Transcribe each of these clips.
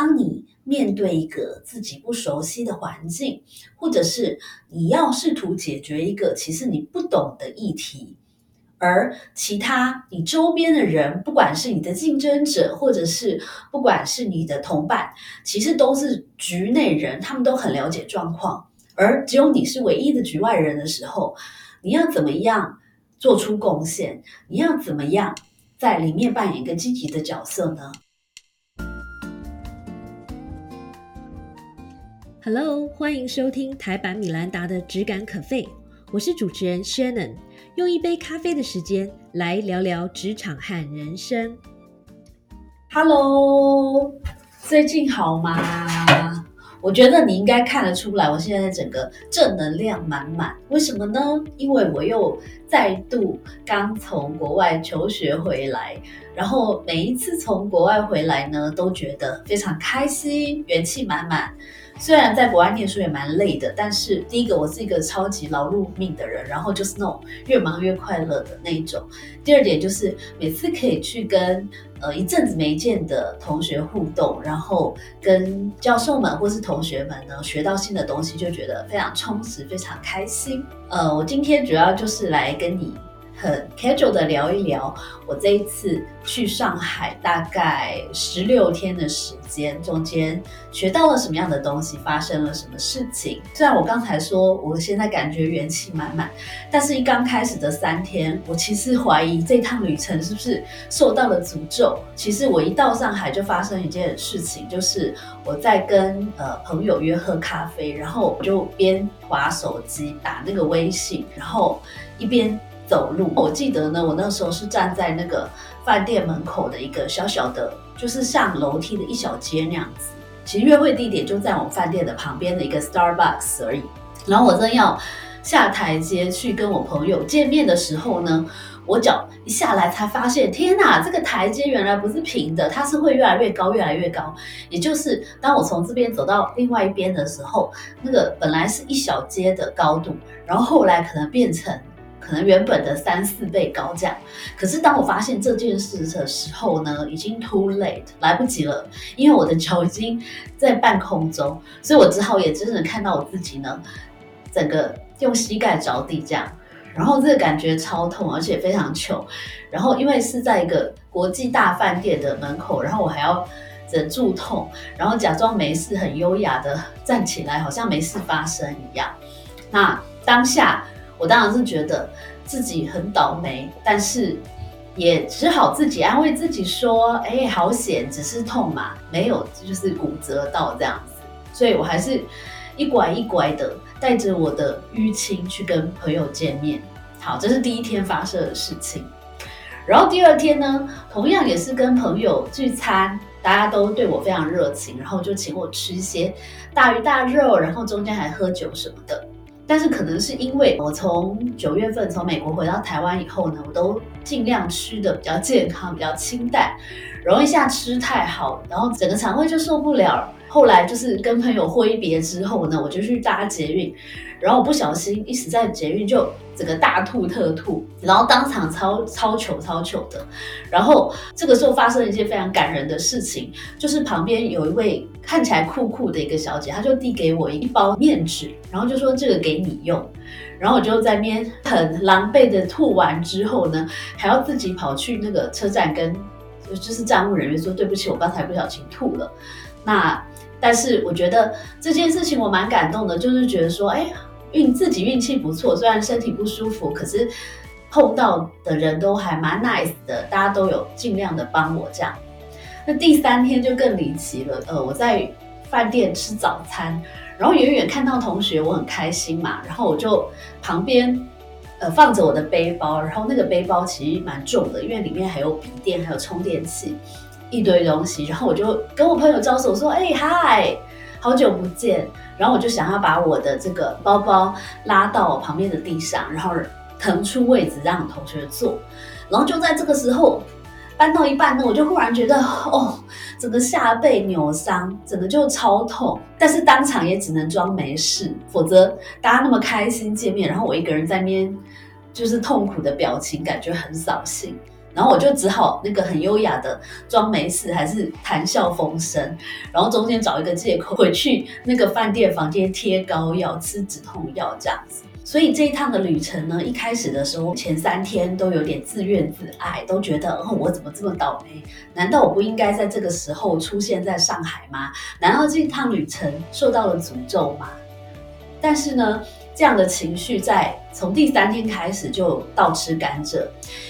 当你面对一个自己不熟悉的环境，或者是你要试图解决一个其实你不懂的议题，而其他你周边的人，不管是你的竞争者，或者是不管是你的同伴，其实都是局内人，他们都很了解状况，而只有你是唯一的局外人的时候，你要怎么样做出贡献？你要怎么样在里面扮演一个积极的角色呢？Hello，欢迎收听台版米兰达的质感可废，我是主持人 Shannon，用一杯咖啡的时间来聊聊职场和人生。Hello，最近好吗？我觉得你应该看得出来，我现在整个正能量满满。为什么呢？因为我又再度刚从国外求学回来，然后每一次从国外回来呢，都觉得非常开心，元气满满。虽然在国外念书也蛮累的，但是第一个我是一个超级劳碌命的人，然后就是那种越忙越快乐的那一种。第二点就是每次可以去跟呃一阵子没见的同学互动，然后跟教授们或是同学们呢学到新的东西，就觉得非常充实，非常开心。呃，我今天主要就是来跟你。很 casual 的聊一聊，我这一次去上海大概十六天的时间，中间学到了什么样的东西，发生了什么事情。虽然我刚才说我现在感觉元气满满，但是一刚开始的三天，我其实怀疑这趟旅程是不是受到了诅咒。其实我一到上海就发生一件事情，就是我在跟呃朋友约喝咖啡，然后我就边划手机打那个微信，然后一边。走路，我记得呢，我那时候是站在那个饭店门口的一个小小的，就是像楼梯的一小阶那样子。其实约会地点就在我们饭店的旁边的一个 Starbucks 而已。然后我正要下台阶去跟我朋友见面的时候呢，我脚一下来才发现，天哪，这个台阶原来不是平的，它是会越来越高，越来越高。也就是当我从这边走到另外一边的时候，那个本来是一小阶的高度，然后后来可能变成。可能原本的三四倍高价，可是当我发现这件事的时候呢，已经 too late，来不及了，因为我的脚已经在半空中，所以我只好也真的看到我自己呢，整个用膝盖着地这样，然后这个感觉超痛，而且非常糗，然后因为是在一个国际大饭店的门口，然后我还要忍住痛，然后假装没事，很优雅的站起来，好像没事发生一样，那当下。我当然是觉得自己很倒霉，但是也只好自己安慰自己说：“哎，好险，只是痛嘛，没有就是骨折到这样子。”所以我还是一拐一拐的带着我的淤青去跟朋友见面。好，这是第一天发生的事情。然后第二天呢，同样也是跟朋友聚餐，大家都对我非常热情，然后就请我吃一些大鱼大肉，然后中间还喝酒什么的。但是可能是因为我从九月份从美国回到台湾以后呢，我都尽量吃的比较健康，比较清淡，然后一下吃太好，然后整个肠胃就受不了。后来就是跟朋友挥别之后呢，我就去搭捷运，然后不小心一直在捷运就整个大吐特吐，然后当场超超糗超糗的。然后这个时候发生了一件非常感人的事情，就是旁边有一位看起来酷酷的一个小姐，她就递给我一包面纸，然后就说这个给你用。然后我就在边很狼狈的吐完之后呢，还要自己跑去那个车站跟就是站务人员说对不起，我刚才不小心吐了。那但是我觉得这件事情我蛮感动的，就是觉得说，哎，运自己运气不错，虽然身体不舒服，可是碰到的人都还蛮 nice 的，大家都有尽量的帮我这样。那第三天就更离奇了，呃，我在饭店吃早餐，然后远远看到同学，我很开心嘛，然后我就旁边呃放着我的背包，然后那个背包其实蛮重的，因为里面还有笔电，还有充电器。一堆东西，然后我就跟我朋友招手说：“哎嗨，好久不见。”然后我就想要把我的这个包包拉到旁边的地上，然后腾出位置让同学坐。然后就在这个时候，搬到一半呢，我就忽然觉得哦，整个下背扭伤，整个就超痛。但是当场也只能装没事，否则大家那么开心见面，然后我一个人在那边就是痛苦的表情，感觉很扫兴。然后我就只好那个很优雅的装没事，还是谈笑风生，然后中间找一个借口回去那个饭店房间贴膏药、吃止痛药这样子。所以这一趟的旅程呢，一开始的时候前三天都有点自怨自艾，都觉得哦我怎么这么倒霉？难道我不应该在这个时候出现在上海吗？难道这一趟旅程受到了诅咒吗？但是呢。这样的情绪在从第三天开始就倒吃甘蔗，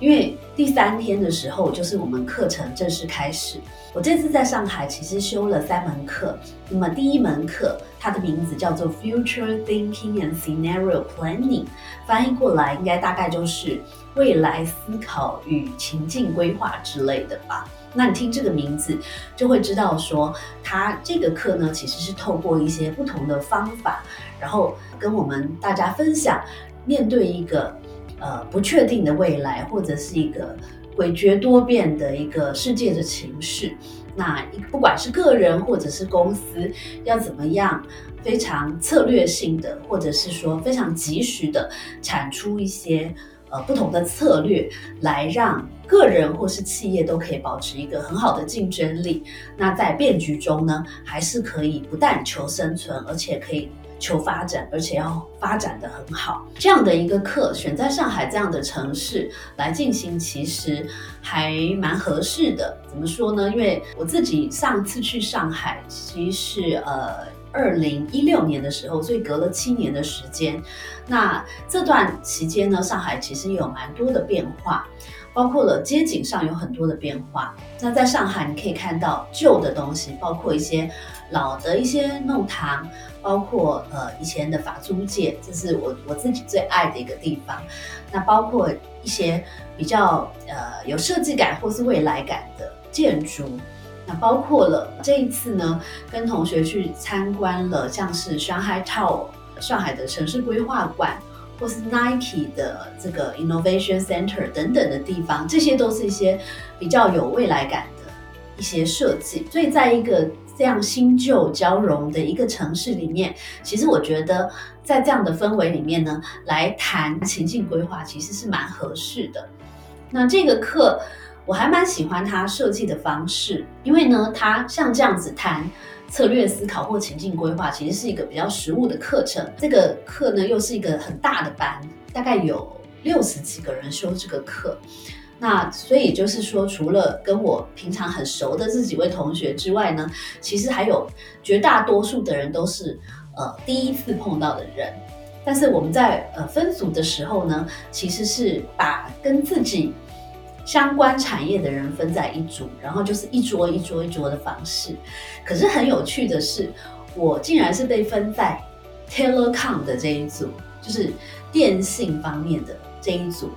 因为第三天的时候就是我们课程正式开始。我这次在上海其实修了三门课，那么第一门课它的名字叫做 Future Thinking and Scenario Planning，翻译过来应该大概就是未来思考与情境规划之类的吧。那你听这个名字就会知道说，它这个课呢其实是透过一些不同的方法。然后跟我们大家分享，面对一个呃不确定的未来，或者是一个诡谲多变的一个世界的情势，那不管是个人或者是公司，要怎么样非常策略性的，或者是说非常及时的产出一些呃不同的策略，来让个人或是企业都可以保持一个很好的竞争力。那在变局中呢，还是可以不但求生存，而且可以。求发展，而且要发展的很好，这样的一个课选在上海这样的城市来进行，其实还蛮合适的。怎么说呢？因为我自己上次去上海，其实是呃二零一六年的时候，所以隔了七年的时间。那这段期间呢，上海其实也有蛮多的变化，包括了街景上有很多的变化。那在上海，你可以看到旧的东西，包括一些老的一些弄堂。包括呃以前的法租界，这是我我自己最爱的一个地方。那包括一些比较呃有设计感或是未来感的建筑。那包括了这一次呢，跟同学去参观了像是 Shanghai Tower 上海的城市规划馆，或是 Nike 的这个 Innovation Center 等等的地方，这些都是一些比较有未来感的一些设计。所以在一个这样新旧交融的一个城市里面，其实我觉得在这样的氛围里面呢，来谈情境规划其实是蛮合适的。那这个课我还蛮喜欢它设计的方式，因为呢，它像这样子谈策略思考或情境规划，其实是一个比较实务的课程。这个课呢，又是一个很大的班，大概有六十几个人修这个课。那所以就是说，除了跟我平常很熟的这几位同学之外呢，其实还有绝大多数的人都是呃第一次碰到的人。但是我们在呃分组的时候呢，其实是把跟自己相关产业的人分在一组，然后就是一桌一桌一桌的方式。可是很有趣的是，我竟然是被分在 telecom 的这一组，就是电信方面的这一组。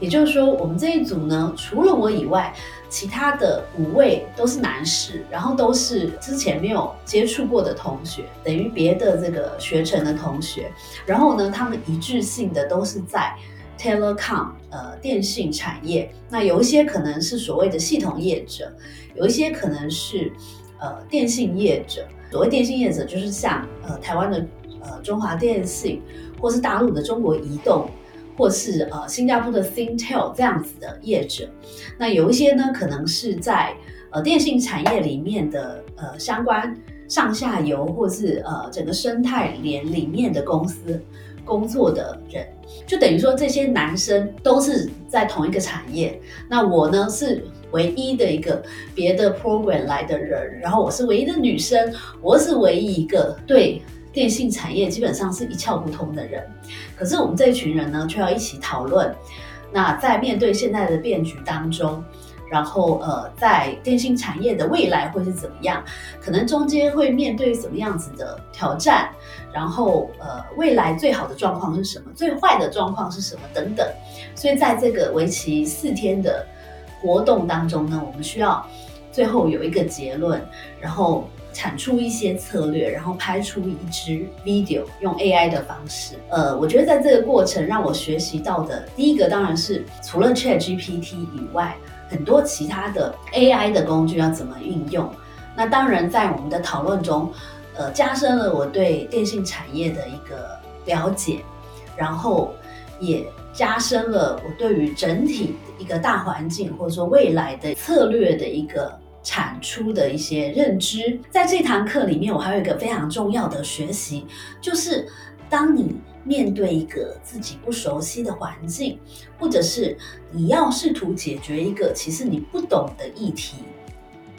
也就是说，我们这一组呢，除了我以外，其他的五位都是男士，然后都是之前没有接触过的同学，等于别的这个学程的同学。然后呢，他们一致性的都是在 telecom 呃电信产业。那有一些可能是所谓的系统业者，有一些可能是呃电信业者。所谓电信业者，就是像呃台湾的呃中华电信，或是大陆的中国移动。或是呃新加坡的 Thintel 这样子的业者，那有一些呢，可能是在呃电信产业里面的呃相关上下游，或是呃整个生态链里面的公司工作的人，就等于说这些男生都是在同一个产业。那我呢是唯一的一个别的 program 来的人，然后我是唯一的女生，我是唯一一个对。电信产业基本上是一窍不通的人，可是我们这一群人呢，却要一起讨论。那在面对现在的变局当中，然后呃，在电信产业的未来会是怎么样？可能中间会面对什么样子的挑战？然后呃，未来最好的状况是什么？最坏的状况是什么？等等。所以在这个为期四天的活动当中呢，我们需要最后有一个结论，然后。产出一些策略，然后拍出一支 video，用 AI 的方式。呃，我觉得在这个过程让我学习到的第一个，当然是除了 ChatGPT 以外，很多其他的 AI 的工具要怎么运用。那当然在我们的讨论中，呃，加深了我对电信产业的一个了解，然后也加深了我对于整体一个大环境或者说未来的策略的一个产出的一些认知。在这堂课里面，我还有一个非常重要的学习，就是当你面对一个自己不熟悉的环境，或者是你要试图解决一个其实你不懂的议题。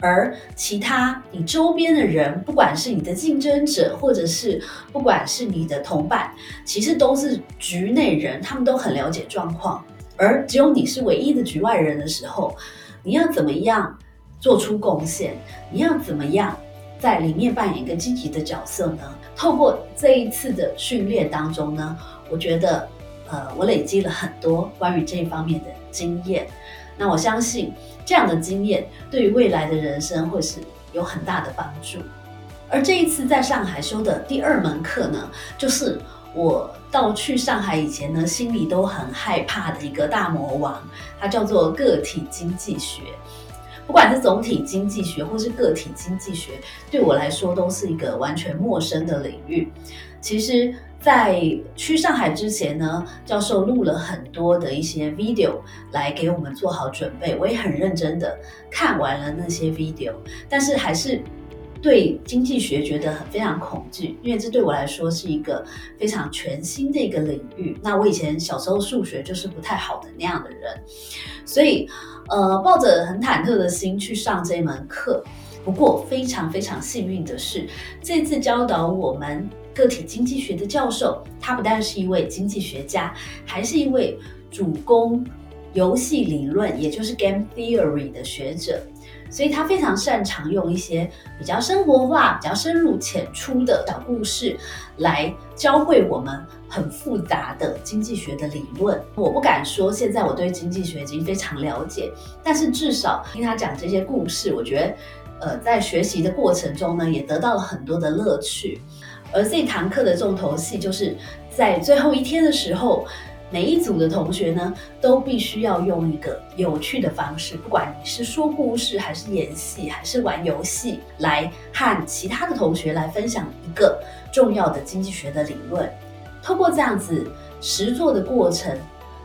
而其他你周边的人，不管是你的竞争者，或者是不管是你的同伴，其实都是局内人，他们都很了解状况。而只有你是唯一的局外人的时候，你要怎么样做出贡献？你要怎么样在里面扮演一个积极的角色呢？透过这一次的训练当中呢，我觉得，呃，我累积了很多关于这一方面的经验。那我相信。这样的经验对于未来的人生会是有很大的帮助。而这一次在上海修的第二门课呢，就是我到去上海以前呢，心里都很害怕的一个大魔王，它叫做个体经济学。不管是总体经济学或是个体经济学，对我来说都是一个完全陌生的领域。其实。在去上海之前呢，教授录了很多的一些 video 来给我们做好准备，我也很认真的看完了那些 video，但是还是对经济学觉得很非常恐惧，因为这对我来说是一个非常全新的一个领域。那我以前小时候数学就是不太好的那样的人，所以呃抱着很忐忑的心去上这门课。不过非常非常幸运的是，这次教导我们。个体经济学的教授，他不但是一位经济学家，还是一位主攻游戏理论，也就是 game theory 的学者。所以他非常擅长用一些比较生活化、比较深入浅出的小故事，来教会我们很复杂的经济学的理论。我不敢说现在我对经济学已经非常了解，但是至少听他讲这些故事，我觉得，呃，在学习的过程中呢，也得到了很多的乐趣。而这堂课的重头戏，就是在最后一天的时候，每一组的同学呢，都必须要用一个有趣的方式，不管你是说故事，还是演戏，还是玩游戏，来和其他的同学来分享一个重要的经济学的理论。通过这样子实做的过程，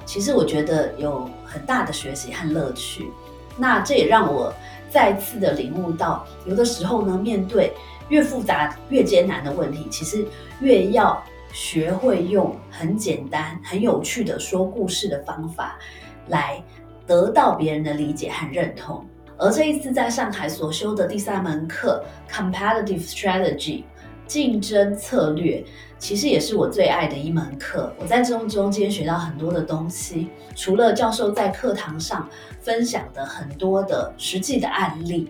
其实我觉得有很大的学习和乐趣。那这也让我再次的领悟到，有的时候呢，面对。越复杂、越艰难的问题，其实越要学会用很简单、很有趣的说故事的方法，来得到别人的理解和认同。而这一次在上海所修的第三门课 （Competitive Strategy，竞争策略），其实也是我最爱的一门课。我在中中间学到很多的东西，除了教授在课堂上分享的很多的实际的案例，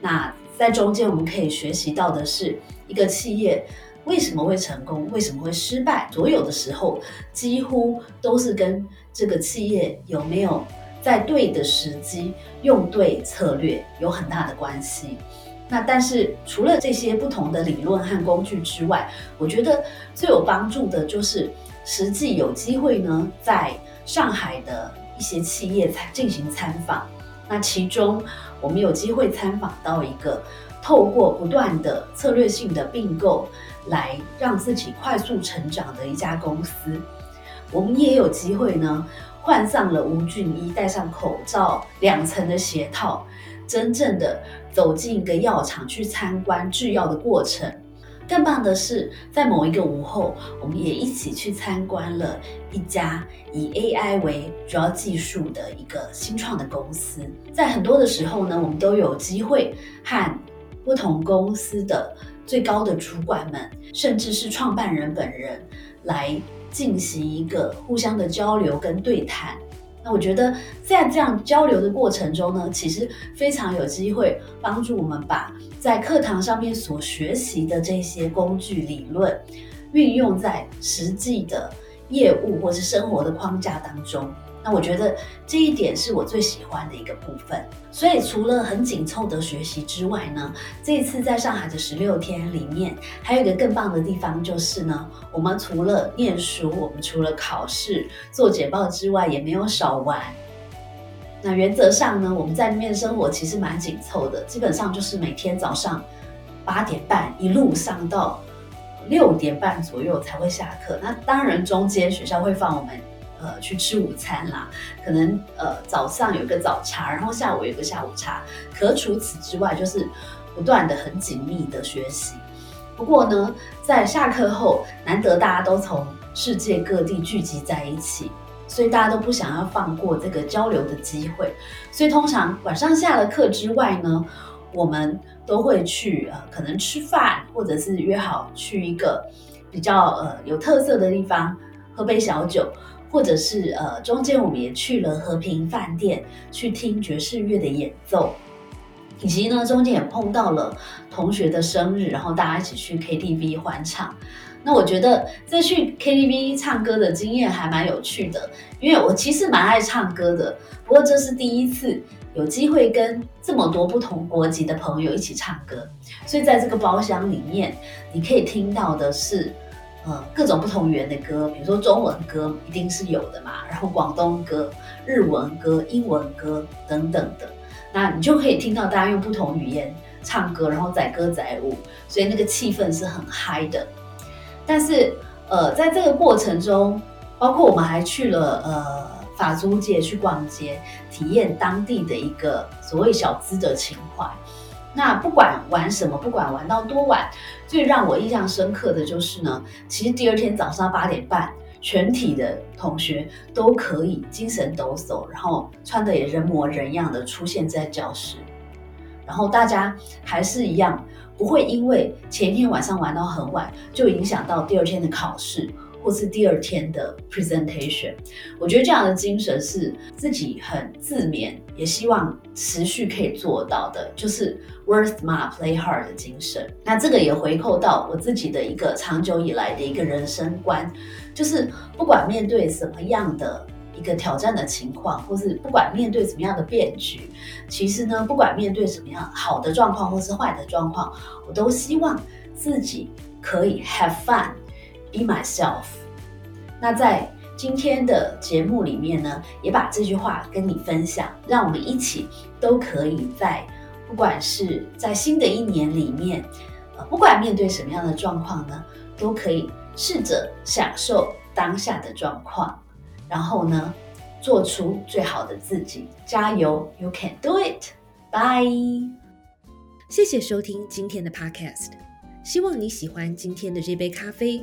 那。在中间，我们可以学习到的是，一个企业为什么会成功，为什么会失败，所有的时候几乎都是跟这个企业有没有在对的时机用对策略有很大的关系。那但是除了这些不同的理论和工具之外，我觉得最有帮助的就是实际有机会呢，在上海的一些企业参进行参访。那其中。我们有机会参访到一个透过不断的策略性的并购来让自己快速成长的一家公司。我们也有机会呢，换上了无菌衣，戴上口罩，两层的鞋套，真正的走进一个药厂去参观制药的过程。更棒的是，在某一个午后，我们也一起去参观了一家以 AI 为主要技术的一个新创的公司。在很多的时候呢，我们都有机会和不同公司的最高的主管们，甚至是创办人本人，来进行一个互相的交流跟对谈。那我觉得，在这样交流的过程中呢，其实非常有机会帮助我们把在课堂上面所学习的这些工具理论，运用在实际的业务或是生活的框架当中。那我觉得这一点是我最喜欢的一个部分。所以除了很紧凑的学习之外呢，这一次在上海的十六天里面，还有一个更棒的地方就是呢，我们除了念书，我们除了考试、做简报之外，也没有少玩。那原则上呢，我们在里面生活其实蛮紧凑的，基本上就是每天早上八点半一路上到六点半左右才会下课。那当然中间学校会放我们。呃去吃午餐啦，可能呃早上有个早茶，然后下午有个下午茶。可除此之外，就是不断的很紧密的学习。不过呢，在下课后，难得大家都从世界各地聚集在一起，所以大家都不想要放过这个交流的机会。所以通常晚上下了课之外呢，我们都会去呃可能吃饭，或者是约好去一个比较呃有特色的地方喝杯小酒，或者是呃中间我们也去了和平饭店去听爵士乐的演奏。以及呢，中间也碰到了同学的生日，然后大家一起去 KTV 欢唱。那我觉得这去 KTV 唱歌的经验还蛮有趣的，因为我其实蛮爱唱歌的。不过这是第一次有机会跟这么多不同国籍的朋友一起唱歌，所以在这个包厢里面，你可以听到的是，呃，各种不同语言的歌，比如说中文歌一定是有的嘛，然后广东歌、日文歌、英文歌等等的。那你就可以听到大家用不同语言唱歌，然后载歌载舞，所以那个气氛是很嗨的。但是，呃，在这个过程中，包括我们还去了呃法租界去逛街，体验当地的一个所谓小资的情怀。那不管玩什么，不管玩到多晚，最让我印象深刻的就是呢，其实第二天早上八点半。全体的同学都可以精神抖擞，然后穿的也人模人样的出现在教室，然后大家还是一样，不会因为前一天晚上玩到很晚就影响到第二天的考试。或是第二天的 presentation，我觉得这样的精神是自己很自勉，也希望持续可以做到的，就是 work smart play hard 的精神。那这个也回扣到我自己的一个长久以来的一个人生观，就是不管面对什么样的一个挑战的情况，或是不管面对什么样的变局，其实呢，不管面对什么样好的状况或是坏的状况，我都希望自己可以 have fun。Be myself。那在今天的节目里面呢，也把这句话跟你分享，让我们一起都可以在不管是在新的一年里面，呃，不管面对什么样的状况呢，都可以试着享受当下的状况，然后呢，做出最好的自己。加油，You can do it。Bye。谢谢收听今天的 Podcast，希望你喜欢今天的这杯咖啡。